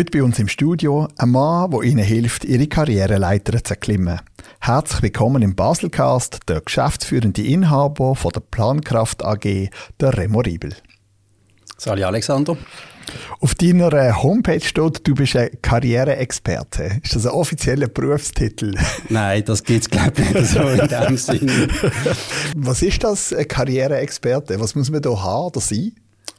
Heute bei uns im Studio ein Mann, der Ihnen hilft, Ihre Karriereleiter zu erklimmen. Herzlich willkommen im Baselcast, der geschäftsführende Inhaber von der Plankraft AG, der Remo Riebel. Sali Alexander. Auf deiner äh, Homepage steht, du bist ein Karriereexperte. Ist das ein offizieller Berufstitel? Nein, das gibt es glaube ich nicht so in dem Sinne. Was ist das, ein Karriereexperte? Was muss man da haben oder sein?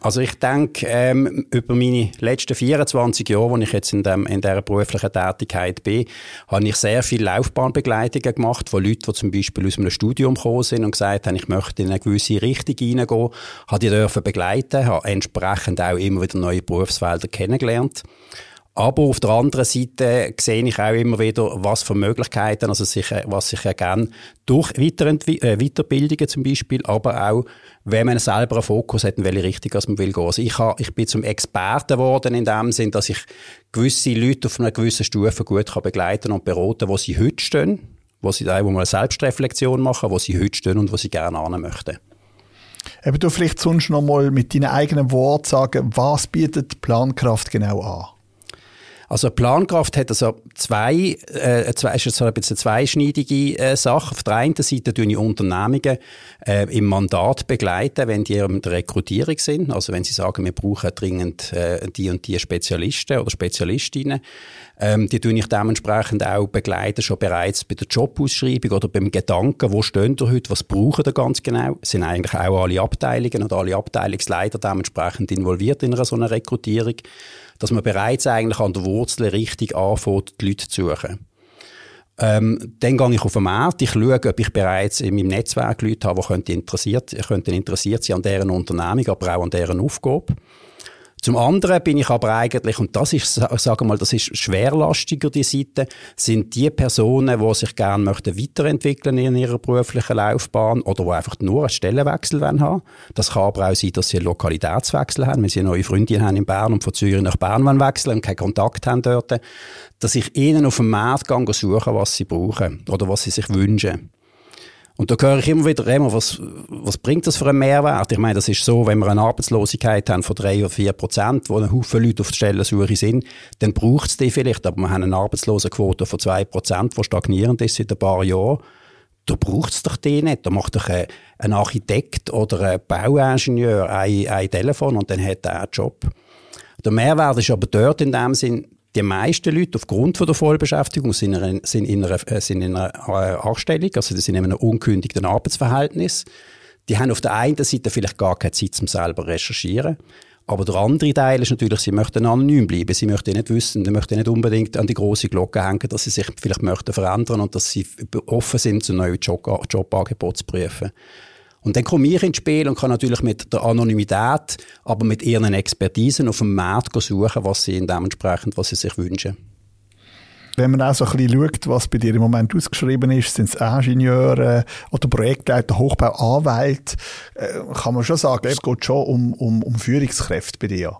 Also ich denke, ähm, über meine letzten 24 Jahre, wo ich jetzt in, dem, in dieser beruflichen Tätigkeit bin, habe ich sehr viele Laufbahnbegleitungen gemacht von Leuten, die zum Beispiel aus einem Studium gekommen sind und gesagt haben, ich möchte in eine gewisse Richtung hineingehen, habe die dürfen begleiten, habe entsprechend auch immer wieder neue Berufsfelder kennengelernt. Aber auf der anderen Seite sehe ich auch immer wieder, was für Möglichkeiten, also sich, was sich ergeben durch Weiterentwi äh, Weiterbildungen zum Beispiel, aber auch, wenn man selber einen Fokus hat, in welche Richtung man will gehen. Also ich, habe, ich bin zum Experten geworden in dem Sinn, dass ich gewisse Leute auf einer gewissen Stufe gut kann begleiten und beraten, wo sie heute stehen, wo sie da wo mal eine Selbstreflexion machen, wo sie heute stehen und wo sie gerne an möchten. Eben du vielleicht sonst noch mal mit deinen eigenen Worten sagen, was bietet Plankraft genau an? Also Plankraft hat also zwei, äh, zwei ist so ein bisschen zweischneidige äh, Sache. Auf der einen Seite tun ich Unternehmungen äh, im Mandat begleiten, wenn die in der Rekrutierung sind. Also wenn sie sagen, wir brauchen dringend äh, die und die Spezialisten oder Spezialistinnen. Ähm, die tun ich dementsprechend auch begleiten, schon bereits bei der Jobausschreibung oder beim Gedanken, wo stehen wir heute, was brauchen wir ganz genau. Sind eigentlich auch alle Abteilungen und alle Abteilungsleiter dementsprechend involviert in einer so einer Rekrutierung dass man bereits eigentlich an der Wurzel richtig anfängt, die Leute zu suchen. Ähm, dann gehe ich auf den Markt, ich schaue, ob ich bereits in meinem Netzwerk Leute habe, die könnten interessiert, könnten interessiert sein an deren Unternehmung, aber auch an deren Aufgabe. Zum anderen bin ich aber eigentlich, und das ist, sagen mal, das ist schwerlastiger, die Seite, sind die Personen, die sich gerne möchten weiterentwickeln in ihrer beruflichen Laufbahn oder die einfach nur einen Stellenwechsel haben wollen. Das kann aber auch sein, dass sie einen Lokalitätswechsel haben, wenn sie eine neue Freundin haben in Bern und von Zürich nach Bern wollen wechseln und keinen Kontakt haben dort, dass ich ihnen auf dem Markt suchen was sie brauchen oder was sie sich wünschen. Und da höre ich immer wieder, Remo, was, was bringt das für einen Mehrwert? Ich meine, das ist so, wenn wir eine Arbeitslosigkeit haben von drei oder vier Prozent, wo ein Haufen Leute auf der Stellensuche sind, dann braucht es die vielleicht, aber wir haben eine Arbeitslosenquote von zwei Prozent, die stagnierend ist seit ein paar Jahren. Da braucht es doch die nicht. Da macht doch ein Architekt oder ein Bauingenieur ein, ein Telefon und dann hat er einen Job. Der Mehrwert ist aber dort in dem Sinn, die meisten Leute aufgrund von der Vollbeschäftigung sind in einer, sind in einer, äh, sind in einer äh, Anstellung, also sind in einem unkündigten Arbeitsverhältnis. Die haben auf der einen Seite vielleicht gar keine Zeit zum selber recherchieren. Aber der andere Teil ist natürlich, sie möchten anonym bleiben. Sie möchten nicht wissen, sie möchten nicht unbedingt an die große Glocke hängen, dass sie sich vielleicht möchten verändern und dass sie offen sind, zu neuen Job Jobangeboten zu prüfen. Und dann komme ich ins Spiel und kann natürlich mit der Anonymität, aber mit ihren Expertisen auf dem Markt suchen, was sie dementsprechend, was sie sich wünschen. Wenn man auch so ein bisschen schaut, was bei dir im Moment ausgeschrieben ist, sind es Ingenieure oder Projektleiter, Hochbau, Anwälte, äh, kann man schon sagen, es geht schon um, um, um Führungskräfte bei dir.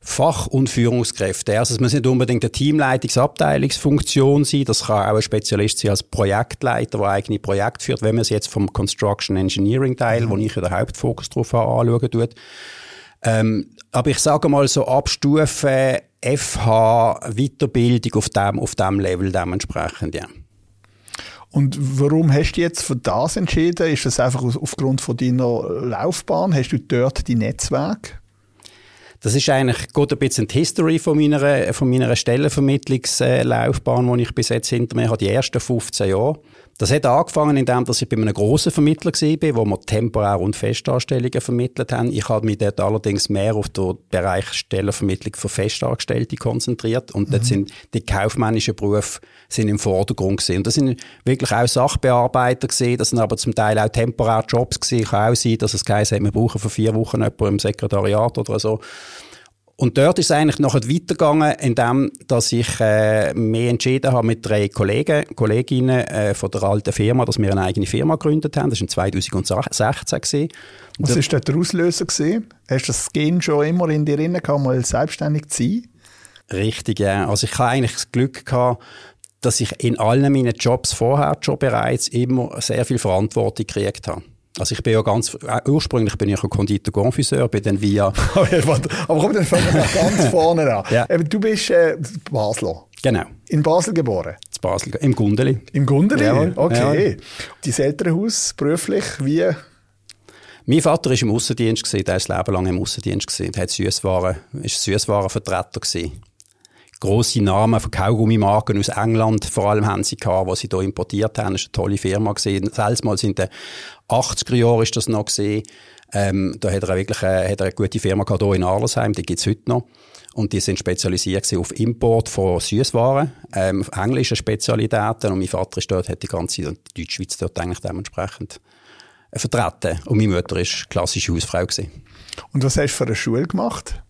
Fach- und Führungskräfte. Also es muss nicht unbedingt eine Teamleitungsabteilungsfunktion sein, das kann auch ein Spezialist sein als Projektleiter, der eigene Projekte führt, wenn man es jetzt vom Construction Engineering Teil, mhm. wo ich ja den Hauptfokus drauf habe, anschauen tut. Ähm, aber ich sage mal so ab Stufe FH Weiterbildung auf dem, auf dem Level dementsprechend, ja. Und warum hast du jetzt für das entschieden? Ist das einfach aufgrund von deiner Laufbahn? Hast du dort die Netzwerke? Das ist eigentlich gut ein bisschen die History von meiner, von meiner Stellenvermittlungslaufbahn, die ich bis jetzt hinter mir habe, die ersten 15 Jahre. Das hat angefangen, indem dass ich bei einem grossen Vermittler war, wo wir temporär und Festanstellungen vermittelt haben. Ich habe mich dort allerdings mehr auf den Bereich Stellenvermittlung für Festangestellte konzentriert und mhm. dort sind die kaufmännischen Berufe sind im Vordergrund gewesen. Und das sind wirklich auch Sachbearbeiter gewesen, das sind aber zum Teil auch temporäre Jobs gewesen. Kann auch sein, dass es geheißen hat, wir brauchen für vier Wochen jemanden im Sekretariat oder so. Und dort ist es eigentlich nachher weitergegangen, indem dass ich äh, mich entschieden habe mit drei Kollegen, Kolleginnen äh, von der alten Firma, dass wir eine eigene Firma gegründet haben. Das war in 2016. Gewesen. Was war dort der Auslöser? Gewesen? Hast du das Gen schon immer in dir drin gehabt, mal selbstständig zu sein? Richtig, ja. Also ich hatte eigentlich das Glück gehabt, dass ich in allen meinen Jobs vorher schon bereits immer sehr viel Verantwortung gekriegt habe. Also ich bin ja ganz, äh, ursprünglich bin ich ein Konditor Confiseur, bin dann via... aber komm, dann fangen wir ganz vorne an. Ja. Du bist äh, Basler. Genau. In Basel geboren? In Basel, im Gundeli. Im Gundeli? Jawohl, Okay. jawohl. Dein Elternhaus, beruflich, wie? Mein Vater war im Aussendienst, gewesen, der ist das Leben lang im Aussendienst. gewesen. Hat Süßwaren, ist Süßwarenvertreter gewesen. Grosse Namen von Kaugummimarken aus England, vor allem haben sie gehabt, die sie hier importiert haben. Das war eine tolle Firma gewesen. Selbst mal in den 80er Jahren ist das noch gewesen. Ähm, da hat er wirklich eine, hat er eine gute Firma gehabt hier in Arlesheim, die gibt's heute noch. Und die sind spezialisiert auf Import von Süßwaren, ähm, englische Spezialitäten. Und mein Vater ist dort, hat die ganze Deutschschweiz dort eigentlich dementsprechend äh, vertreten. Und meine Mutter ist klassische Hausfrau gewesen. Und was hast du für eine Schule gemacht?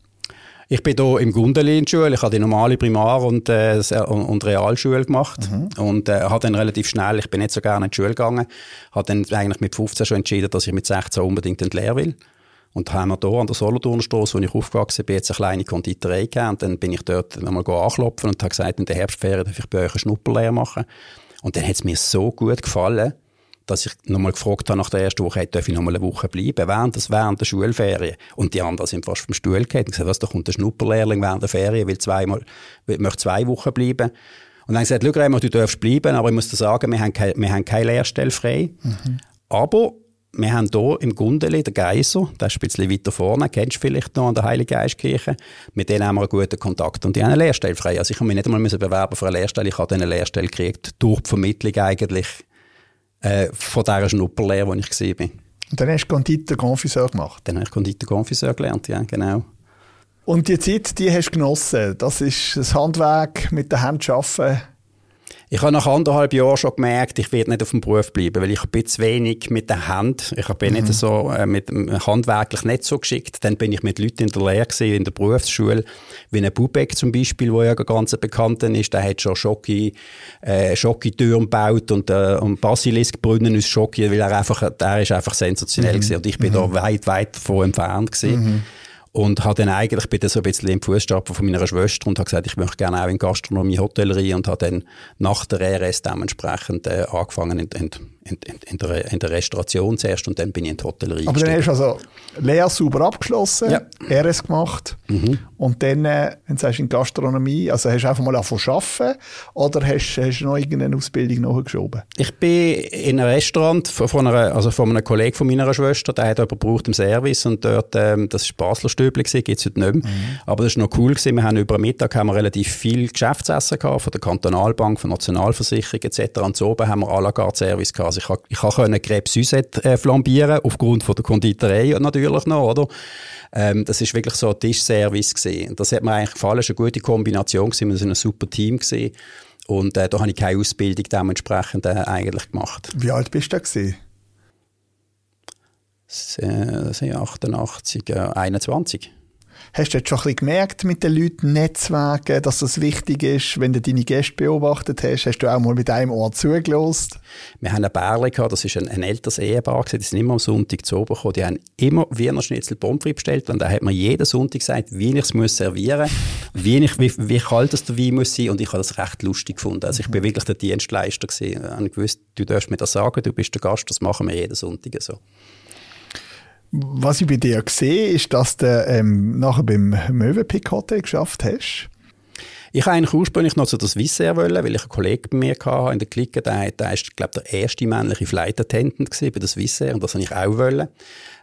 Ich bin hier im Gundeli in der Schule. Ich habe die normale Primar- und, äh, und Realschule gemacht. Und äh, habe dann relativ schnell, ich bin nicht so gerne in die Schule gegangen, habe dann eigentlich mit 15 schon entschieden, dass ich mit 16 unbedingt in die Lehre will. Und haben wir hier an der Solothurner Strasse, wo ich aufgewachsen bin, jetzt eine kleine Konditorei gegeben. Und dann bin ich dort nochmal anklopfen und habe gesagt, in der Herbstferien darf ich bei euch eine Schnupperlehre machen. Und dann hat es mir so gut gefallen, dass ich nochmal gefragt habe nach der ersten Woche, hey, darf ich nochmal eine Woche bleiben, während, das, während der Schulferien. Und die anderen sind fast vom Stuhl gefallen und gesagt, was, da kommt der Schnupperlehrling während der Ferien, will zweimal, will, möchte zwei Wochen bleiben. Und dann habe ich gesagt, Remo, du darfst bleiben, aber ich muss dir sagen, wir haben, keine, wir haben keine Lehrstelle frei. Aber wir haben hier im Gundeli den Geiser, der ist ein bisschen weiter vorne, kennst du vielleicht noch an der Heiligen Geistkirche. Mit denen haben wir einen guten Kontakt und die haben eine Lehrstelle frei. Also ich habe mich nicht einmal bewerben für eine Lehrstelle, ich habe eine Lehrstelle gekriegt, durch die Vermittlung eigentlich äh, von dieser Schnupperlehre, wo ich war. Und dann hast du Konditor Confiseur gemacht. Dann habe ich Konditor Confiseur gelernt, ja, genau. Und die Zeit, die hast du genossen. Das ist das Handwerk mit der Hand arbeiten. Ich habe nach anderthalb Jahren schon gemerkt, ich werde nicht auf dem Beruf bleiben, weil ich bin zu wenig mit der Hand. Ich bin nicht so, äh, mit handwerklich nicht so geschickt. Dann bin ich mit Leuten in der Lehre gewesen, in der Berufsschule, wie ein Bubeck zum Beispiel, wo ja ein ganz bekannter ist. Der hat schon Schocki, äh, Schocki-Türen gebaut und, äh, und Basiliskbrunnen aus Schocki, weil er einfach, der ist einfach sensationell gewesen. Und ich bin da weit, weit davon entfernt gewesen. Und habe dann eigentlich bin dann so ein bisschen im Fußstapfen von meiner Schwester und habe gesagt, ich möchte gerne auch in Gastronomie, Hotellerie und habe dann nach der RS dementsprechend äh, angefangen in, in, in, in, der, in der Restauration zuerst und dann bin ich in die Hotellerie Aber dann hast du also Lehre sauber abgeschlossen, Ja. RS gemacht und dann, äh, wenn du sagst, in Gastronomie, also hast du einfach mal angefangen zu arbeiten oder hast, hast du noch irgendeine Ausbildung nachgeschoben? Ich bin in einem Restaurant von, von, einer, also von einem Kollegen von meiner Schwester, der hat jemanden gebraucht im Service und dort, ähm, das war Basler Stübli, gibt es heute nicht mehr. Aber das war noch cool gewesen. Wir haben über den Mittag haben wir relativ viel Geschäftsessen gehabt, von der Kantonalbank, von Nationalversicherung etc. Und so oben haben wir à la carte Service gehabt. Also ich konnte ich konnte Crêpe Suzette äh, flambieren, aufgrund von der Konditorei natürlich noch, oder? Ähm, das ist wirklich so ein Tischservice gewesen. Das hat mir eigentlich gefallen, es war eine gute Kombination gewesen. Wir sind ein super Team gewesen. Und äh, da habe ich keine Ausbildung dementsprechend äh, eigentlich gemacht. Wie alt bist du da gewesen? Das sind 88, äh, 21. Hast du jetzt schon ein bisschen gemerkt mit den Leuten Netzwerken, dass das wichtig ist, wenn du deine Gäste beobachtet hast? Hast du auch mal mit einem Ohr zugelost? Wir haben ein Bärli gehabt, das ist ein, ein älteres Ehepaar gewesen, die sind immer am Sonntag zu oben gekommen. Die haben immer Wiener Schnitzel Pommes bestellt und da hat mir jeden Sonntag gesagt, wie ich es muss servieren, wie, ich, wie, wie kalt das der Wein muss sein und ich habe das recht lustig gefunden. Also ich bin wirklich der Dienstleister gewesen. Ich gewusst, du darfst mir das sagen, du bist der Gast, das machen wir jeden Sonntag so. Was ich bei dir sehe, ist, dass du ähm, nachher beim Möwenpick Hotel geschafft hast. Ich wollte eigentlich ursprünglich noch zu der Swissair wollen, weil ich einen Kollegen bei mir hatte in der Clique, der, der ist, glaube der erste männliche Flight Attendant gewesen bei der Swissair und das wollte ich auch wollen.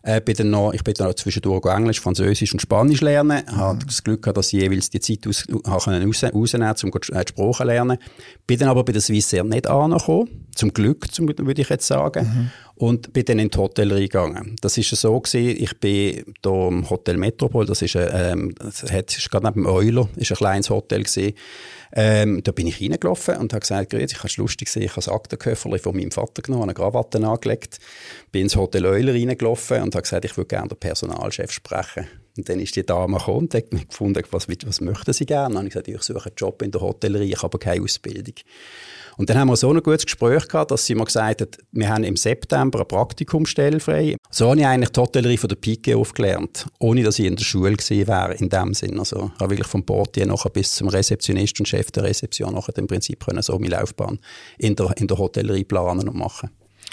Äh, bin dann noch, ich bin dann noch zwischendurch Englisch, Französisch und Spanisch lernen. Mhm. Habe das Glück gehabt, dass ich jeweils die Zeit aus, raus, raus, rausnehmen um die Sprache lernen. Bin dann aber bei der Swissair nicht angekommen. Zum Glück, zum, würde ich jetzt sagen. Mhm. Und bin dann in die Hotellerie gegangen. Das ist so gewesen, ich bin hier im Hotel Metropol, das ist, ähm, das hat, ist gerade neben dem Euler, ist ein kleines Hotel gewesen. Ähm, da bin ich reingelaufen und habe gesagt, grüezi, ich habe es lustig gesehen, ich habe das Aktenköfferchen von meinem Vater genommen, eine Krawatte angelegt, bin ins Hotel Euler reingelaufen und habe gesagt, ich würde gerne den Personalchef sprechen. Und dann ist die Dame gekommen und hat mich gefunden, was, was möchten Sie gerne? Und dann habe ich gesagt, ich suche einen Job in der Hotellerie, ich habe keine Ausbildung. Und dann haben wir so ein gutes Gespräch gehabt, dass sie mir gesagt hat, wir haben im September eine Praktikumsstelle frei. So habe ich eigentlich die Hotellerie von der Pike aufgelernt, ohne dass ich in der Schule gewesen wäre, in dem Sinn. Also, ich habe wirklich vom Portier nachher bis zum Rezeptionist und Chef der Rezeption nachher im Prinzip können so meine Laufbahn in der, in der Hotellerie planen und machen.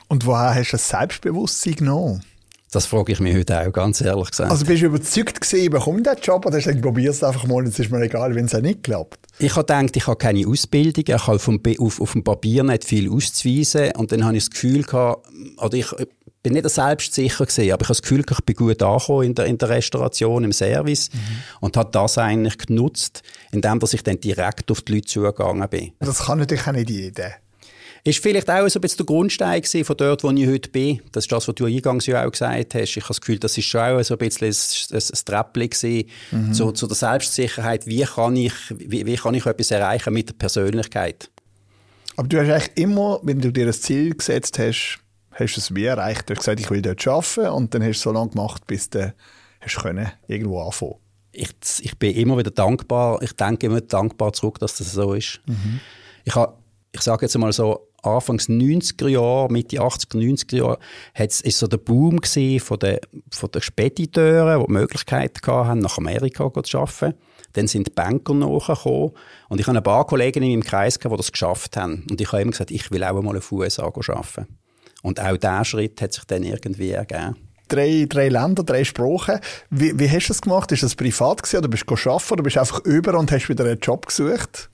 Und woher hast du das Selbstbewusstsein genommen? Das frage ich mich heute auch, ganz ehrlich gesagt. Also bist du überzeugt gewesen, ich bekomme den Job oder hast du gesagt, probier es einfach mal, es ist mir egal, wenn es auch nicht klappt? Ich habe gedacht, ich habe keine Ausbildung, ich habe vom, auf, auf dem Papier nicht viel auszuweisen und dann habe ich das Gefühl gehabt, oder ich bin nicht selbstsicher gewesen, aber ich habe das Gefühl, ich bin gut angekommen in der, in der Restauration, im Service mhm. und habe das eigentlich genutzt, indem ich dann direkt auf die Leute zugegangen bin. Das kann natürlich auch nicht jeder. Ist vielleicht auch so ein bisschen der Grundstein von dort, wo ich heute bin. Das ist das, was du eingangs ja auch gesagt hast. Ich habe das Gefühl, das ist schon auch so ein bisschen ein, ein, ein Treppchen mhm. zu, zu, der Selbstsicherheit. Wie kann, ich, wie, wie kann ich etwas erreichen mit der Persönlichkeit? Aber du hast eigentlich immer, wenn du dir ein Ziel gesetzt hast, hast du es wie erreicht. Du hast gesagt, ich will dort arbeiten und dann hast du so lange gemacht, bis du hast können, irgendwo anfangen ich, ich bin immer wieder dankbar, ich denke immer dankbar zurück, dass das so ist. Mhm. Ich, habe, ich sage jetzt mal so, Anfangs 90er Jahre, Mitte 80er, 90er Jahre, hat's, ist so der Boom von den, von den Spediteuren, die die Möglichkeit hatten, nach Amerika zu arbeiten. Dann sind die Banker nachgekommen. Und ich habe ein paar Kollegen in meinem Kreis gehabt, die das geschafft haben. Und ich habe immer gesagt, ich will auch mal auf USA arbeiten. Und auch dieser Schritt hat sich dann irgendwie ergeben. Drei, drei Länder, drei Sprachen. Wie, wie hast du das gemacht? Ist das privat gewesen, oder bist du arbeiten oder bist du einfach über und hast wieder einen Job gesucht?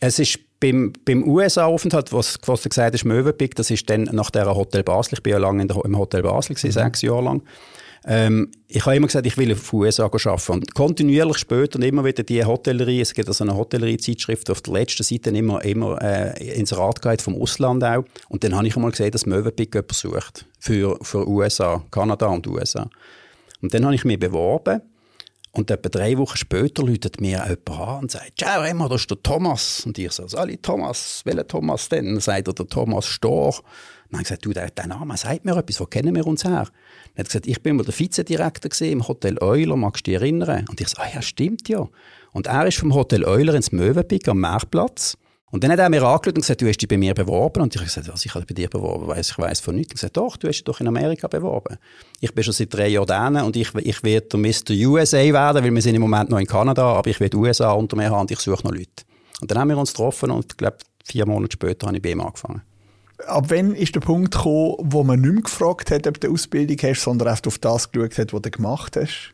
Es ist beim, beim USA-Aufenthalt, was, was du gesagt hast, Möwenpick, das ist dann nach der Hotel Basel. Ich bin ja lange der, im Hotel Basel, gewesen, mhm. sechs Jahre lang. Ähm, ich habe immer gesagt, ich will auf USA arbeiten. Und kontinuierlich später und immer wieder die Hotellerie, es gibt also eine Hotellerie-Zeitschrift auf der letzten Seite immer, immer äh, ins Rat vom Ausland auch. Und dann habe ich einmal gesehen, dass Möwenpick jemand sucht für, für USA, Kanada und USA. Und dann habe ich mich beworben und etwa drei Wochen später läutet mir jemand an und sagt, ciao Emma, das ist der Thomas. Und ich so, Sali Thomas, welcher Thomas denn? Dann sagt er, der Thomas Storch. Dann habe ich gesagt, du, der, der Name sagt mir etwas, wo kennen wir uns her? Dann hat gesagt, ich bin mal der Vizedirektor im Hotel Euler, magst du dich erinnern? Und ich so, ah ja, stimmt ja. Und er ist vom Hotel Euler ins Möwenpick am Marktplatz und dann hat er mir angeschaut und gesagt, du hast dich bei mir beworben. Und ich habe gesagt, was, ich habe bei dir beworben, weiss, ich weiss von nichts. Und gesagt, doch, du hast dich doch in Amerika beworben. Ich bin schon seit drei Jahren da und ich, ich werde der Mr. USA werden, weil wir sind im Moment noch in Kanada, aber ich werde USA unter mir haben und ich suche noch Leute. Und dann haben wir uns getroffen und ich glaube, vier Monate später habe ich bei ihm angefangen. Ab wann ist der Punkt gekommen, wo man nicht mehr gefragt hat, ob du eine Ausbildung hast, sondern einfach auf das geschaut hat, was du gemacht hast?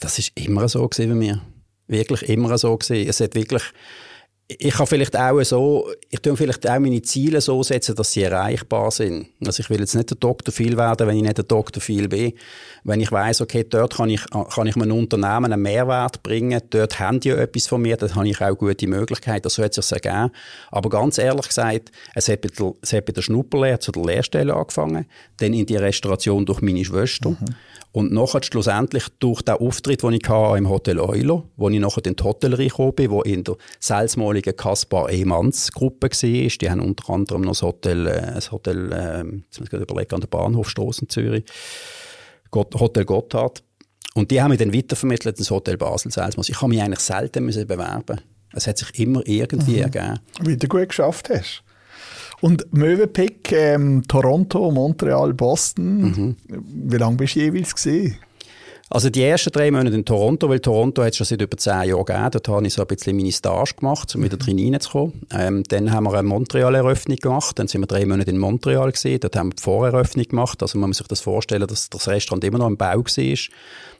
Das ist immer so gewesen bei mir. Wirklich immer so gewesen. Es hat wirklich ich kann vielleicht auch so, ich tue vielleicht auch meine Ziele so setzen, dass sie erreichbar sind. Also ich will jetzt nicht der Doktor viel werden, wenn ich nicht der Doktor viel bin. Wenn ich weiß, okay, dort kann ich, kann ich meinem Unternehmen einen Mehrwert bringen, dort haben die ja etwas von mir, dann habe ich auch gute Möglichkeiten, so hat es sich ergeben. Aber ganz ehrlich gesagt, es hat bei der, es hat bei der Schnupperlehre zu der Lehrstelle angefangen, dann in die Restauration durch meine Schwester. Mhm. Und nachher schlussendlich durch den Auftritt, den ich hatte im Hotel Euler, wo ich nachher in die Hotellerie gekommen bin, wo in der salzmaligen Kaspar Emanns Gruppe war. Die haben unter anderem noch das Hotel, äh, das Hotel, äh, jetzt muss ich überlegen, an der Bahnhofstrasse in Zürich, Hotel Gotthard. Und die haben mich dann weitervermittelt ins Hotel Basel Salzmann. Ich habe mich eigentlich selten müssen bewerben. Es hat sich immer irgendwie mhm. ergeben. Wie du gut geschafft hast. Und Möwenpick, ähm, Toronto, Montreal, Boston, mhm. wie lange bist du jeweils gesehen? Also die ersten drei Monate in Toronto, weil Toronto hat es schon seit über zehn Jahren gegeben. Dort habe ich so ein bisschen meine Stage gemacht, um wieder mhm. drin reinzukommen. Ähm, dann haben wir eine Montreal-Eröffnung gemacht. Dann sind wir drei Monate in Montreal gesehen. Dort haben wir die Voreröffnung gemacht. Also man muss sich das vorstellen, dass das Restaurant immer noch im Bau war.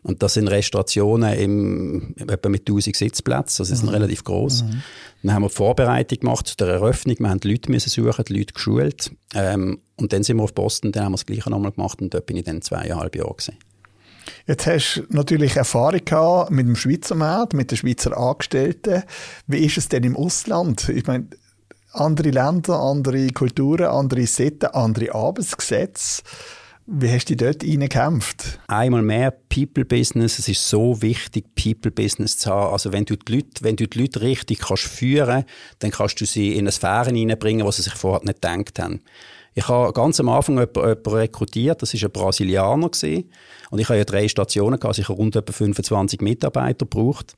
Und das sind Restaurationen im, etwa mit 1000 Sitzplätzen. Also, sie sind mhm. relativ groß. Mhm. Dann haben wir die Vorbereitung gemacht zu der Eröffnung. Wir haben die Leute müssen suchen, die Leute geschult. Ähm, und dann sind wir auf Boston, dann haben wir das Gleiche nochmal gemacht und dort bin ich dann zweieinhalb Jahre gewesen. Jetzt hast du natürlich Erfahrung gehabt mit dem Schweizer Markt, mit den Schweizer Angestellten. Wie ist es denn im Ausland? Ich meine, andere Länder, andere Kulturen, andere Sitten, andere Arbeitsgesetze. Wie hast du dort reingekämpft? Einmal mehr People Business. Es ist so wichtig, People Business zu haben. Also wenn du die Leute, wenn du die Leute richtig kannst führen, dann kannst du sie in eine Sphäre hineinbringen, was sie sich vorher nicht gedacht haben. Ich habe ganz am Anfang jemanden, rekrutiert, das war ein Brasilianer. Gewesen. Und ich habe ja drei Stationen gehabt, also ich rund etwa 25 Mitarbeiter gebraucht.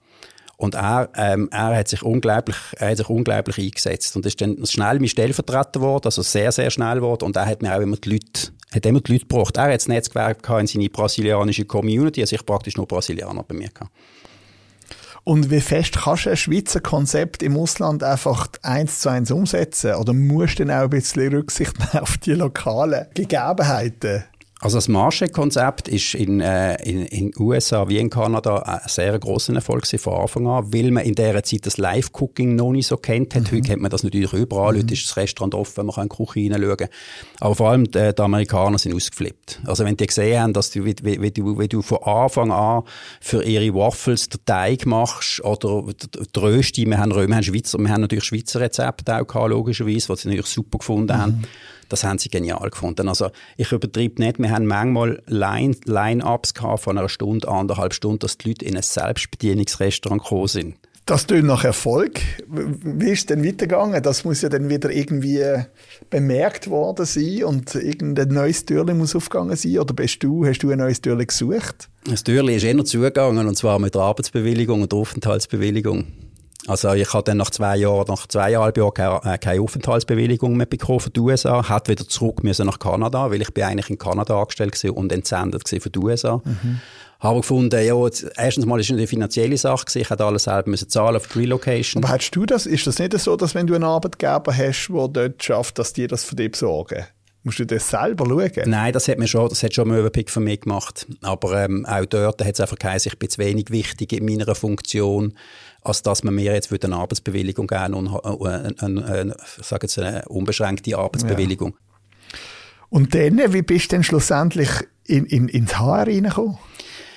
Und er, ähm, er hat sich unglaublich, er hat sich unglaublich eingesetzt. Und ist dann schnell mein Stellvertreter geworden, also sehr, sehr schnell geworden. Und er hat mir auch immer die Leute, hat immer die Leute gebraucht. Er hat das Netzwerk gehabt in seine brasilianische Community, also ich praktisch nur Brasilianer bei mir gehabt. Und wie fest kannst du ein Schweizer Konzept im Ausland einfach eins zu eins umsetzen? Oder musst du dann auch ein bisschen Rücksicht nehmen auf die lokalen Gegebenheiten? Also das Marshall-Konzept ist in, äh, in, in USA wie in Kanada ein sehr grosser Erfolg von Anfang an, weil man in dieser Zeit das Live-Cooking noch nicht so kennt. Mhm. Heute kennt man das natürlich überall. Mhm. Heute ist das Restaurant offen, man kann in die Küche hineinschauen. Aber vor allem die, die, Amerikaner sind ausgeflippt. Also wenn die gesehen haben, dass du, wie, wie, du, wie du von Anfang an für ihre Waffles den Teig machst oder die Rösti, wir haben, wir haben Schweizer, wir haben natürlich Schweizer Rezepte auch gehabt, logischerweise, die sie natürlich super gefunden mhm. haben. Das haben sie genial gefunden. Also ich übertreibe nicht, wir haben manchmal Line-Ups Line von einer Stunde, anderthalb Stunden, dass die Leute in ein Selbstbedienungsrestaurant gekommen sind. Das tönt nach Erfolg. Wie ist es denn weitergegangen? Das muss ja dann wieder irgendwie äh, bemerkt worden sein und irgendein neues Türchen muss aufgegangen sein. Oder bist du, hast du ein neues Türchen gesucht? Das Türchen ist eher zugegangen und zwar mit der Arbeitsbewilligung und der Aufenthaltsbewilligung. Also ich habe dann nach zwei Jahren, nach zweieinhalb Jahren keine, äh, keine Aufenthaltsbewilligung mehr bekommen für die USA, hat wieder zurück müssen nach Kanada, weil ich bin eigentlich in Kanada angestellt und entsendet für die USA. Mhm. Habe gefunden, ja, jetzt, erstens mal ist es eine finanzielle Sache gewesen, ich hätte alles selber müssen zahlen für die Relocation. Aber hättest du das, ist das nicht so, dass wenn du einen Arbeitgeber hast, der dort schafft, dass die das für dich besorgen? Musst du das selber schauen? Nein, das hat mir schon, das hat schon Möwenpick für mich gemacht. Aber ähm, auch dort hat es einfach geheißen, ich bin zu wenig wichtig in meiner Funktion als dass man mir jetzt eine Arbeitsbewilligung geben und eine, eine, eine, eine, eine unbeschränkte Arbeitsbewilligung. Ja. Und dann, wie bist du denn schlussendlich in, in, ins HR reingekommen?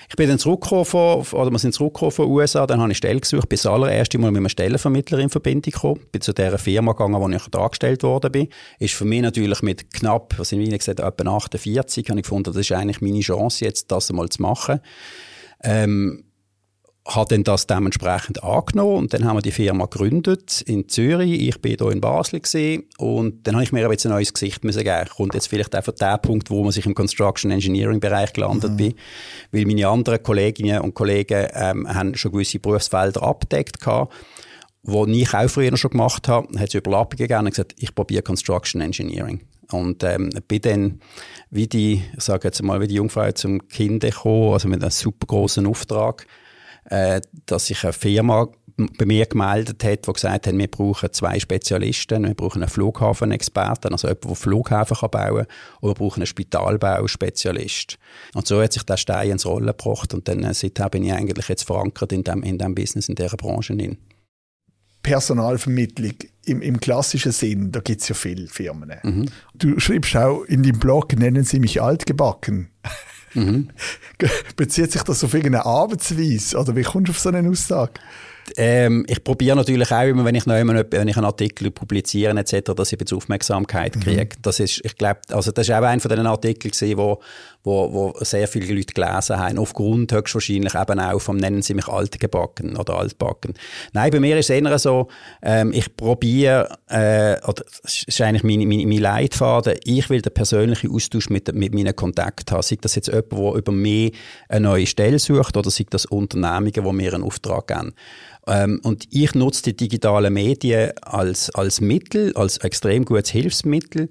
Ich bin dann zurückgekommen von, oder wir sind zurückgekommen von USA, dann habe ich Stelle gesucht, bin das allererste Mal mit einem Stellenvermittler in Verbindung gekommen, bin zu dieser Firma gegangen, wo ich angestellt worden bin. Ist für mich natürlich mit knapp, was ich gesagt etwa 48, habe ich gefunden, das ist eigentlich meine Chance jetzt, das einmal zu machen. Ähm, habe dann das dementsprechend angenommen und dann haben wir die Firma gegründet in Zürich. Ich bin hier in Basel gewesen, und dann habe ich mir jetzt ein neues Gesicht müssen geben. Kommt jetzt vielleicht einfach der Punkt, wo man sich im Construction Engineering Bereich gelandet mhm. bin, weil meine anderen Kolleginnen und Kollegen ähm, haben schon gewisse Berufsfelder abdeckt gehabt, wo ich auch früher schon gemacht habe. Hat es Überlappungen gegeben und gesagt, ich probiere Construction Engineering. Und ähm, bin dann, wie die, ich sage jetzt mal, wie die Jungfrau zum Kind gekommen, also mit einem super großen Auftrag äh, dass sich eine Firma bei mir gemeldet hat, die gesagt hat, wir brauchen zwei Spezialisten, wir brauchen einen Flughafenexperten, also jemanden, der Flughafen kann bauen kann, und wir brauchen einen Spitalbauspezialist. Und so hat sich der Stein ins Rollen gebracht und dann äh, seitdem bin ich eigentlich jetzt verankert in dem, in dem Business, in dieser Branche. Hin. Personalvermittlung im, im klassischen Sinn, da gibt es ja viele Firmen. Mhm. Du schreibst auch in deinem Blog, nennen sie mich altgebacken. Mhm. Bezieht sich das auf irgendeine Arbeitsweise? Oder wie kommst du auf so eine Aussage? Ähm, ich probiere natürlich auch immer, wenn ich noch immer, wenn ich einen Artikel publiziere etc., dass ich jetzt Aufmerksamkeit mhm. kriege. Mhm. Das ist, ich glaube, also das ist auch einer von den Artikeln gewesen, wo, wo, wo sehr viele Leute gelesen haben. Aufgrund höchstwahrscheinlich eben auch vom nennen sie mich altgebacken oder altbacken. Nein, bei mir ist es eher so, ähm, ich probiere, äh, oder das ist eigentlich mein, mein, mein Leitfaden, ich will den persönlichen Austausch mit, mit meinen Kontakten haben. Sei das jetzt jemand, der über mich eine neue Stelle sucht oder sei das Unternehmungen, die mir einen Auftrag geben. Ähm, und ich nutze die digitalen Medien als, als Mittel, als extrem gutes Hilfsmittel.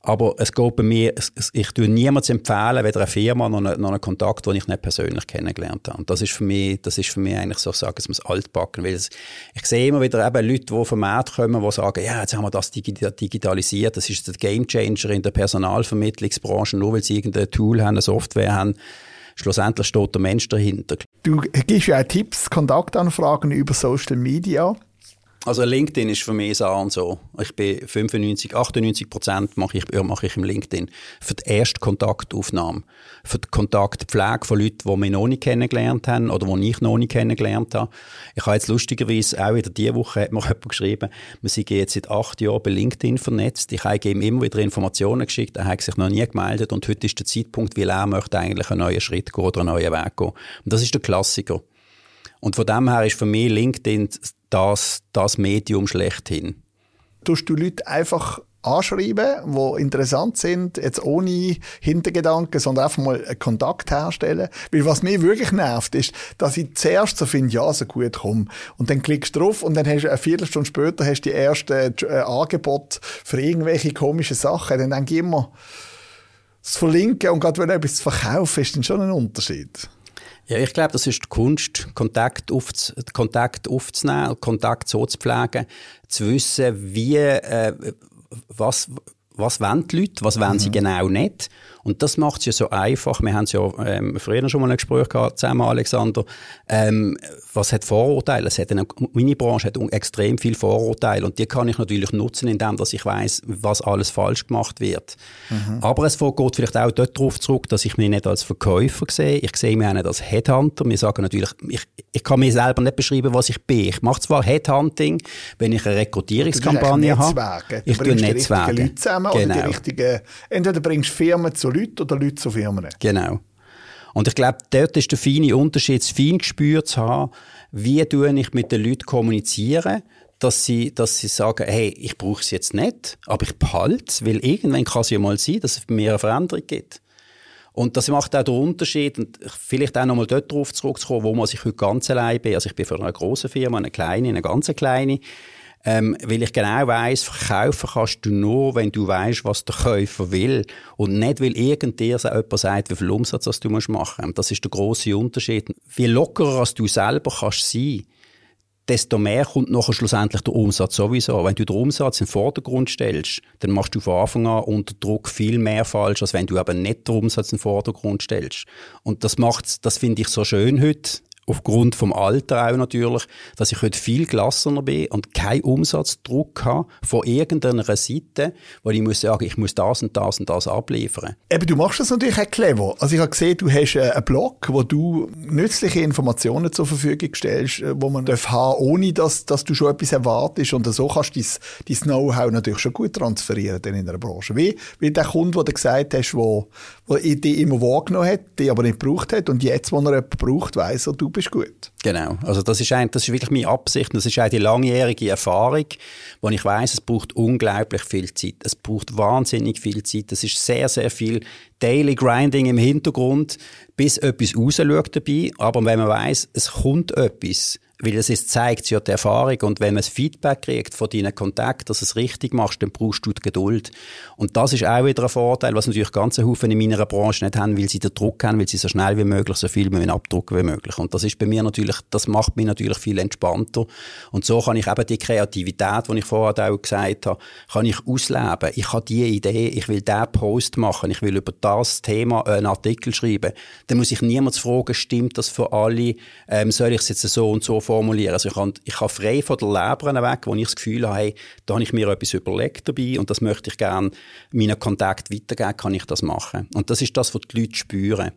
Aber es geht bei mir, ich tue niemals empfehlen, weder eine Firma noch einen, noch einen Kontakt, den ich nicht persönlich kennengelernt habe. Und das ist für mich, das ist für mich eigentlich so, ich sage es altbacken, weil es, ich sehe immer wieder eben Leute, die vom Markt kommen, die sagen, ja, jetzt haben wir das digitalisiert, das ist der Gamechanger in der Personalvermittlungsbranche, nur weil sie irgendein Tool haben, eine Software haben schlussendlich steht der Mensch dahinter. Du gibst ja auch Tipps, Kontaktanfragen über Social Media. Also LinkedIn ist für mich so so. Ich bin 95, 98 Prozent mache ich, mache ich im LinkedIn. Für die erste Kontaktaufnahme. Für die Kontaktpflege von Leuten, die mich noch nicht kennengelernt haben oder die ich noch nicht kennengelernt habe. Ich habe jetzt lustigerweise auch wieder diese Woche hat mir jemand geschrieben, wir sind jetzt seit acht Jahren bei LinkedIn vernetzt. Ich habe ihm immer wieder Informationen geschickt, er hat sich noch nie gemeldet und heute ist der Zeitpunkt, weil er möchte eigentlich einen neuen Schritt gehen oder einen neuen Weg gehen. Und das ist der Klassiker. Und von dem her ist für mich LinkedIn das, das Medium schlechthin. Tust du Leute einfach anschreiben, die interessant sind, jetzt ohne Hintergedanken, sondern einfach mal einen Kontakt herstellen. Weil was mich wirklich nervt, ist, dass ich zuerst so finde, ja, so gut, komm. Und dann klickst du drauf und dann hast du eine Viertelstunde später hast du die ersten äh, für irgendwelche komischen Sachen. Dann denke ich immer, das Verlinken und gerade wenn du etwas verkaufen, ist dann schon ein Unterschied. Ja, ich glaube, das ist die Kunst, Kontakt, aufz Kontakt aufzunehmen, Kontakt so zu pflegen, zu wissen, wie, äh, was, was wollen die Leute, was wollen mhm. sie genau nicht. Und das macht es ja so einfach. Wir haben es ja ähm, früher schon mal ein Gespräch gehabt, zusammen, Alexander. Ähm, was hat Vorurteile? Es hat eine, meine Branche hat extrem viel Vorurteile und die kann ich natürlich nutzen, indem dass ich weiß, was alles falsch gemacht wird. Mhm. Aber es geht vielleicht auch dort darauf zurück, dass ich mich nicht als Verkäufer sehe. Ich sehe mich auch nicht als Headhunter. Wir sagen natürlich, ich, ich kann mir selber nicht beschreiben, was ich bin. Ich mache zwar Headhunting, wenn ich eine Rekrutierungskampagne habe. Ich tue Netzwerke. Zusammen genau. oder die genau. richtigen, entweder bringst du Firmen zu Leute oder Leute zu Firmen. Genau. Und ich glaube, dort ist der feine Unterschied, das Feingespür zu haben, wie tue ich mit den Leuten kommunizieren, dass sie, dass sie sagen, hey, ich brauche es jetzt nicht, aber ich behalte es, weil irgendwann kann es ja mal sein, dass es bei mir eine Veränderung gibt. Und das macht auch den Unterschied, und vielleicht auch nochmal dort drauf zurückzukommen, wo man sich heute ganz allein bin. Also ich bin für eine große Firma, eine kleine, eine ganz kleine. Ähm, weil ich genau weiss, verkaufen kannst du nur, wenn du weißt, was der Käufer will. Und nicht, weil irgend dir jemand sagt, wie viel Umsatz du machen musst. Das ist der grosse Unterschied. Wie lockerer als du selber kannst sein, desto mehr kommt nachher schlussendlich der Umsatz sowieso. Wenn du den Umsatz in den Vordergrund stellst, dann machst du von Anfang an unter Druck viel mehr falsch, als wenn du eben nicht den Umsatz in den Vordergrund stellst. Und das macht's, das finde ich so schön heute aufgrund vom Alter auch natürlich, dass ich heute viel gelassener bin und keinen Umsatzdruck habe von irgendeiner Seite, wo ich muss sagen, ich muss das und das und das abliefern. Eben, du machst das natürlich auch clever. Also ich habe gesehen, du hast äh, einen Blog, wo du nützliche Informationen zur Verfügung stellst, äh, wo man darf haben, ohne dass, dass du schon etwas erwartest und so kannst du dein, dein Know-how natürlich schon gut transferieren in einer Branche. Wie, wie der Kunde, der du gesagt hast, wo, wo die immer wahrgenommen hat, die aber nicht gebraucht hat und jetzt, wo er jemanden braucht, weiss er, du bist gut. Genau. Also das ist, ein, das ist wirklich meine Absicht. Das ist auch die langjährige Erfahrung, wo ich weiß, es braucht unglaublich viel Zeit. Es braucht wahnsinnig viel Zeit. Es ist sehr, sehr viel Daily Grinding im Hintergrund, bis etwas rausschaut dabei. Aber wenn man weiß, es kommt etwas, weil es ist, zeigt ja die Erfahrung. Und wenn man das Feedback kriegt von deinen Kontakten, dass du es richtig machst, dann brauchst du die Geduld. Und das ist auch wieder ein Vorteil, was natürlich ganze Haufen in meiner Branche nicht haben, weil sie den Druck haben, weil sie so schnell wie möglich, so viel mit abdrucken wie möglich. Und das ist bei mir natürlich, das macht mich natürlich viel entspannter. Und so kann ich eben die Kreativität, die ich vorher auch gesagt habe, kann ich ausleben. Ich habe die Idee, ich will diesen Post machen, ich will über das Thema einen Artikel schreiben. Dann muss ich niemals fragen, stimmt das für alle, ähm, soll ich es jetzt so und so formulieren. Also ich kann, ich kann frei von der Leber weg, wo ich das Gefühl habe, hey, da habe ich mir etwas überlegt dabei und das möchte ich gerne meinen Kontakt weitergeben, kann ich das machen. Und das ist das, was die Leute spüren.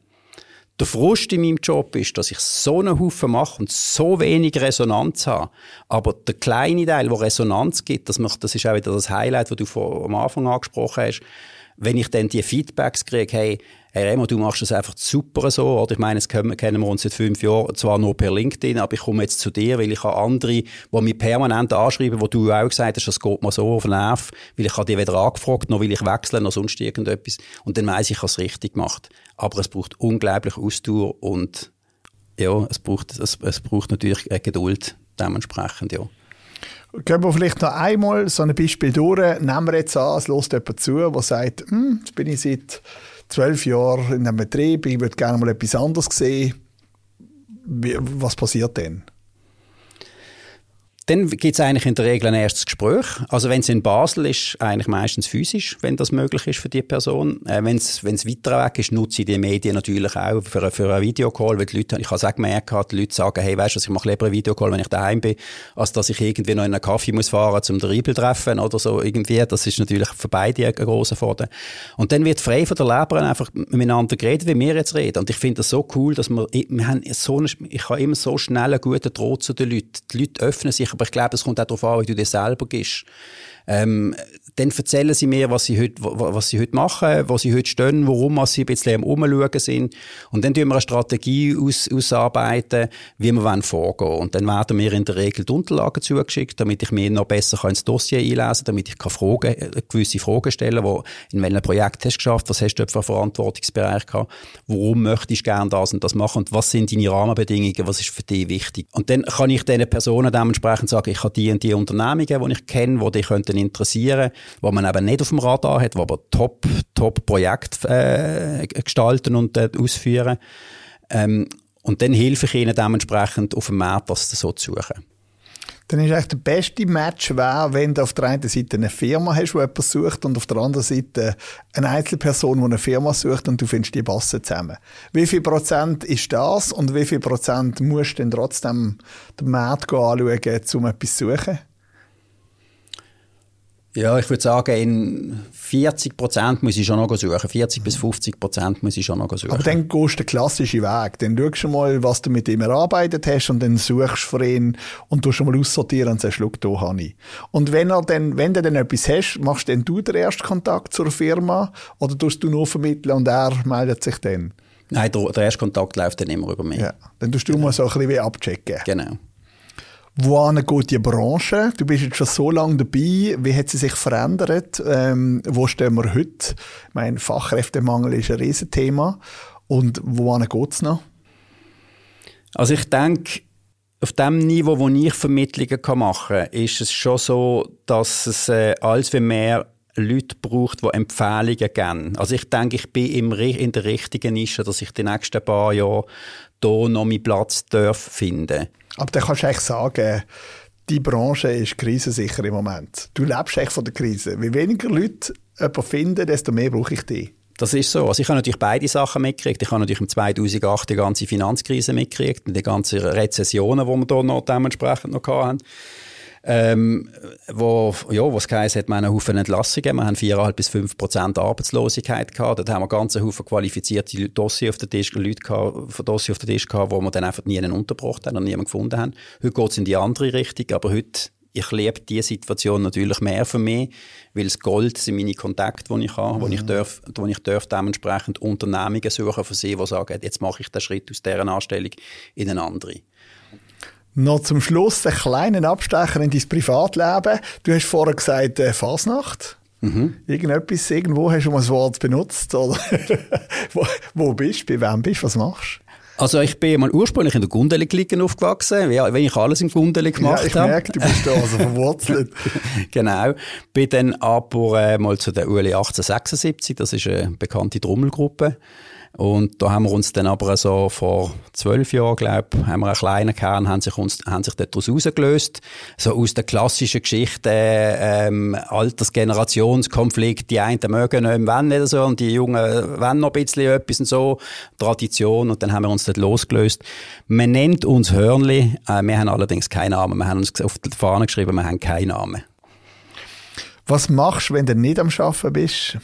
Der Frust in meinem Job ist, dass ich so einen Haufen mache und so wenig Resonanz habe. Aber der kleine Teil, der Resonanz gibt, das, macht, das ist auch wieder das Highlight, das du vor, am Anfang angesprochen hast. Wenn ich dann die Feedbacks kriege, hey, Hey Remo, du machst das einfach super so, oder? Ich meine, jetzt kennen wir uns seit fünf Jahren, zwar nur per LinkedIn, aber ich komme jetzt zu dir, weil ich habe andere, die mich permanent anschreiben, wo du auch gesagt hast, das geht mir so auf den Nerv, weil ich die weder angefragt, noch will ich wechseln, noch sonst irgendetwas. Und dann weiss ich, ich habe es richtig gemacht. Aber es braucht unglaublich Ausdauer und, ja, es braucht, es, es braucht natürlich Geduld dementsprechend, ja. Gehen wir vielleicht noch einmal so ein Beispiel durch. Nehmen wir jetzt an, es lässt jemand zu, der sagt, hm, jetzt bin ich seit zwölf Jahre in einem Betrieb, ich würde gerne mal etwas anderes sehen. Was passiert denn? Dann gibt es eigentlich in der Regel ein erstes Gespräch. Also wenn es in Basel ist, eigentlich meistens physisch, wenn das möglich ist für die Person. Äh, wenn es weiter weg ist, nutze ich die Medien natürlich auch für, für einen Videocall, weil die Leute, ich habe es auch gemerkt, die Leute sagen, hey, weißt du, ich mache lieber einen Videocall, wenn ich daheim bin, als dass ich irgendwie noch in einen Kaffee muss fahren, zum den Riebel treffen oder so irgendwie. Das ist natürlich für beide ein grosser Vorteil. Und dann wird frei von der Leber einfach miteinander geredet, wie wir jetzt reden. Und ich finde das so cool, dass wir, wir haben so eine, ich habe immer so schnell einen guten Draht zu den Leuten. Die Leute öffnen sich aber ich glaube, es kommt auch darauf an, wie du dir selber gibst. Ähm, dann erzählen sie mir, was sie heute, was sie heute machen, wo sie heute stehen, warum sie ein bisschen am Umschauen sind. Und dann tun wir eine Strategie aus, ausarbeiten, wie wir wollen vorgehen Und dann werden mir in der Regel die Unterlagen zugeschickt, damit ich mir noch besser ins Dossier einlesen kann, damit ich kann Fragen, äh, gewisse Fragen stellen kann, in welchem Projekt hast du geschafft, was hast du für einen Verantwortungsbereich gehabt, warum möchtest du gerne das und das machen und was sind deine Rahmenbedingungen, was ist für dich wichtig. Und dann kann ich diesen Personen dementsprechend sagen, ich habe die und die Unternehmungen, die ich kenne, die dich könnten wo man eben nicht auf dem Radar hat, wo aber top, top Projekt äh, gestalten und äh, ausführen. Ähm, Und dann helfe ich ihnen dementsprechend auf dem Markt das so zu suchen. Dann ist eigentlich der beste Match, wär, wenn du auf der einen Seite eine Firma hast, die etwas sucht, und auf der anderen Seite eine Einzelperson, die eine Firma sucht, und du findest die Bassen zusammen. Wie viel Prozent ist das, und wie viel Prozent musst du dann trotzdem den Markt anschauen, um etwas zu suchen? Ja, ich würde sagen, in 40 Prozent muss ich schon noch suchen. 40 bis 50 Prozent muss ich schon noch suchen. Aber dann gehst du den klassischen Weg. Dann schaust du mal, was du mit ihm erarbeitet hast und dann suchst du für ihn und du schon mal aussortieren und sagst, schau, da habe ich. Und wenn, er dann, wenn du dann etwas hast, machst dann du den ersten Kontakt zur Firma oder tust du nur vermitteln und er meldet sich dann? Nein, der, der erste Kontakt läuft dann immer über mich. Ja, dann tust du genau. mal so ein bisschen wie abchecken. Genau. Wo geht die Branche? Du bist jetzt schon so lange dabei. Wie hat sie sich verändert? Ähm, wo stehen wir heute? Ich meine, Fachkräftemangel ist ein Riesenthema. Und wo geht es noch? Also ich denke, auf dem Niveau, wo ich Vermittlungen machen kann, ist es schon so, dass es äh, als wie mehr Leute braucht, die Empfehlungen geben. Also ich denke, ich bin im, in der richtigen Nische, dass ich die nächsten paar Jahre hier noch meinen Platz darf finden Aber dann kannst du eigentlich sagen, die Branche ist krisensicher im Moment. Du lebst echt von der Krise. Wie weniger Leute jemanden finden, desto mehr brauche ich dich. Das ist so. Also ich habe natürlich beide Sachen mitgekriegt. Ich habe natürlich im 2008 die ganze Finanzkrise mitgekriegt und die ganzen Rezessionen, die wir hier noch dementsprechend noch hatten ähm, wo, ja, was geheißen hat, wir haben einen Haufen Entlassungen, wir haben 4,5 bis 5 Prozent Arbeitslosigkeit gehabt, dort haben wir einen Haufen qualifizierte Dossier auf den Tisch, Leute gehabt, Dossier auf den Tisch gehabt, wo wir dann einfach nie einen untergebracht haben und niemanden gefunden haben. Heute geht es in die andere Richtung, aber heute ich lebe diese Situation natürlich mehr für mich, weil das Gold sind meine Kontakte, die ich habe, mhm. wo ich darf, wo ich darf dementsprechend Unternehmungen suchen für sie, die sagen, jetzt mache ich den Schritt aus dieser Anstellung in eine andere. Noch zum Schluss einen kleinen Abstecher in dein Privatleben. Du hast vorher gesagt, äh, Fasnacht. Mhm. Irgendetwas, irgendwo hast du mal das Wort benutzt? Oder wo, wo bist du? Bei wem bist du? Was machst du? Also ich bin mal ursprünglich in der Gundeli-Clique aufgewachsen, wenn ich alles im Gundeli gemacht habe. Ja, ich merke, du bist da also verwurzelt. genau. Bin dann aber äh, mal zu der Uli 1876, das ist eine bekannte Trommelgruppe. Und da haben wir uns dann aber so vor zwölf Jahren, glaube ich, haben wir einen kleinen Kern, haben sich uns, haben sich daraus rausgelöst. So aus der klassischen Geschichte, ähm, Altersgenerationskonflikt, die einen mögen nicht, wenn nicht so, und die Jungen wollen noch ein bisschen etwas und so. Tradition. Und dann haben wir uns dort losgelöst. Man nennt uns Hörnli, äh, wir haben allerdings keinen Namen. Wir haben uns auf die Fahne geschrieben, wir haben keinen Namen. Was machst du, wenn du nicht am Arbeiten bist?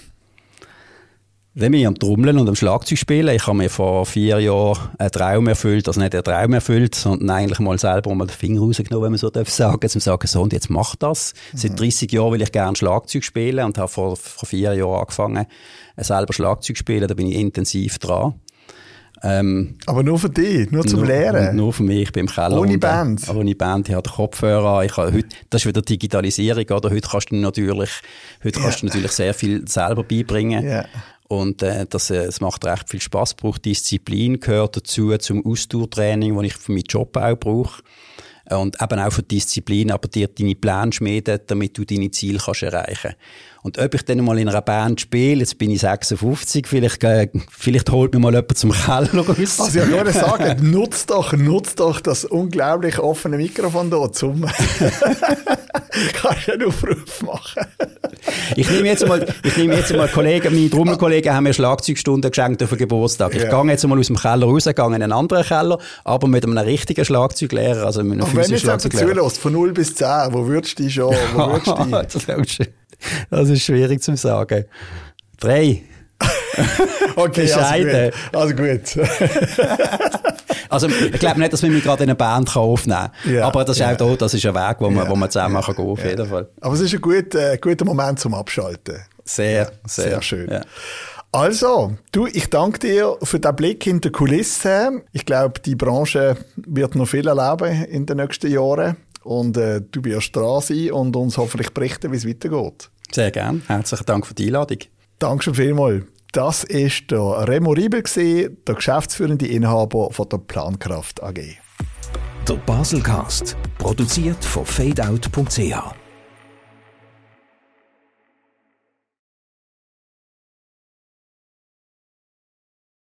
Wenn wir am Trommeln und am Schlagzeug spielen, ich habe mir vor vier Jahren einen Traum erfüllt, also nicht einen Traum erfüllt, sondern eigentlich mal selber mal den Finger rausgenommen, wenn man so darf sagen, zum sagen, so, und jetzt mach das. Mhm. Seit 30 Jahren will ich gerne Schlagzeug spielen und habe vor, vor vier Jahren angefangen, selber Schlagzeug zu spielen, da bin ich intensiv dran. Ähm, aber nur für dich, nur zum nur, Lehren? Nur für mich, ich bin im Keller. Ohne Band? Und, ohne Band, ich habe Kopfhörer Ich habe, heute, das ist wieder Digitalisierung, oder? Heute kannst du natürlich, heute kannst du natürlich sehr viel selber beibringen. Yeah. Und äh, das, äh, das macht recht viel Spaß. Braucht Disziplin gehört dazu zum Ausdauertraining, das ich für meinen Job auch brauche. Und eben auch für Disziplin, aber dir deine Pläne schmieden, damit du deine Ziele kannst erreichen Und ob ich dann mal in einer Band spiele, jetzt bin ich 56, vielleicht, äh, vielleicht holt mir mal jemand zum Keller raus. Also ich würde sagen, nutzt doch, nutzt doch das unglaublich offene Mikrofon hier, zum kannst du einen Aufruf machen. Ich nehme jetzt mal, ich nehme jetzt mal Kollegen, meine Trommelkollegen haben mir Schlagzeugstunden geschenkt auf den Geburtstag. Ich yeah. gehe jetzt mal aus dem Keller raus, gehe in einen anderen Keller, aber mit einem richtigen Schlagzeuglehrer, also mit einem physischen Schlagzeuglehrer. Wenn du zulässt, von 0 bis 10, wo würdest du dich schon, wo würdest du dich? Das ist schwierig zu sagen. Drei. okay, also gut. Also gut. also ich glaube nicht, dass man mich gerade in eine Band aufnehmen kann. Ja, aber das ist ja. auch da, das ist ein Weg, wo man, ja, wo man zusammen ja, gehen auf jeden Fall. Aber es ist ein guter, äh, guter Moment zum Abschalten. Sehr, sehr, sehr schön. Also, du, ich danke dir für den Blick hinter die Kulissen. Ich glaube, die Branche wird noch viel erleben in den nächsten Jahren. Und äh, du wirst dran sein und uns hoffentlich berichten, wie es weitergeht. Sehr gern. Herzlichen Dank für die Einladung. Danke schon vielmals. Das ist der Remo Riebel, der geschäftsführende Inhaber von der Plankraft AG. Der Baselcast, produziert von fadeout.ch.